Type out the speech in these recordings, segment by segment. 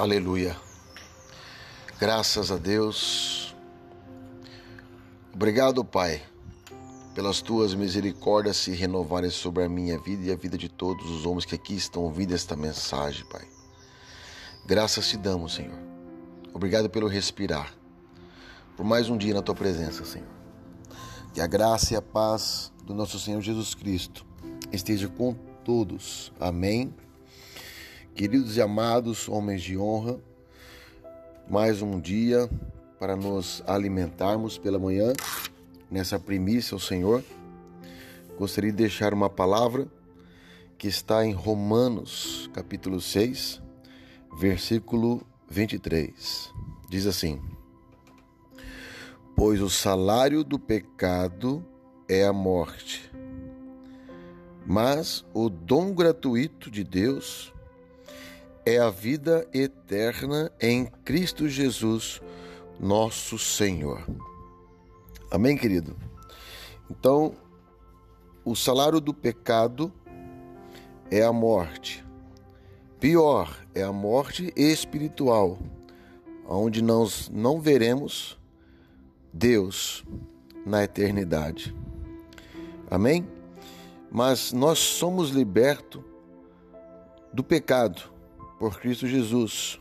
Aleluia. Graças a Deus. Obrigado, Pai, pelas tuas misericórdias se renovarem sobre a minha vida e a vida de todos os homens que aqui estão ouvindo esta mensagem, Pai. Graças te damos, Senhor. Obrigado pelo respirar, por mais um dia na tua presença, Senhor. Que a graça e a paz do nosso Senhor Jesus Cristo esteja com todos. Amém. Queridos e amados homens de honra, mais um dia para nos alimentarmos pela manhã, nessa primícia ao Senhor. Gostaria de deixar uma palavra que está em Romanos, capítulo 6, versículo 23. Diz assim: Pois o salário do pecado é a morte, mas o dom gratuito de Deus é a vida eterna em Cristo Jesus, nosso Senhor. Amém, querido? Então, o salário do pecado é a morte. Pior é a morte espiritual, onde nós não veremos Deus na eternidade. Amém? Mas nós somos libertos do pecado por Cristo Jesus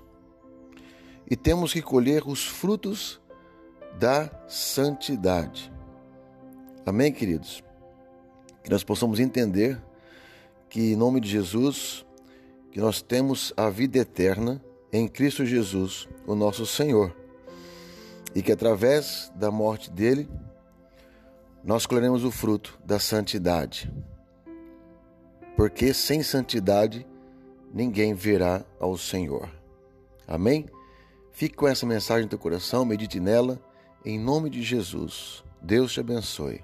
e temos que colher os frutos da santidade. Amém, queridos? Que nós possamos entender que, em nome de Jesus, que nós temos a vida eterna em Cristo Jesus, o nosso Senhor, e que através da morte dele, nós colheremos o fruto da santidade. Porque sem santidade ninguém verá ao Senhor. Amém? Fique com essa mensagem no teu coração, medite nela, em nome de Jesus. Deus te abençoe.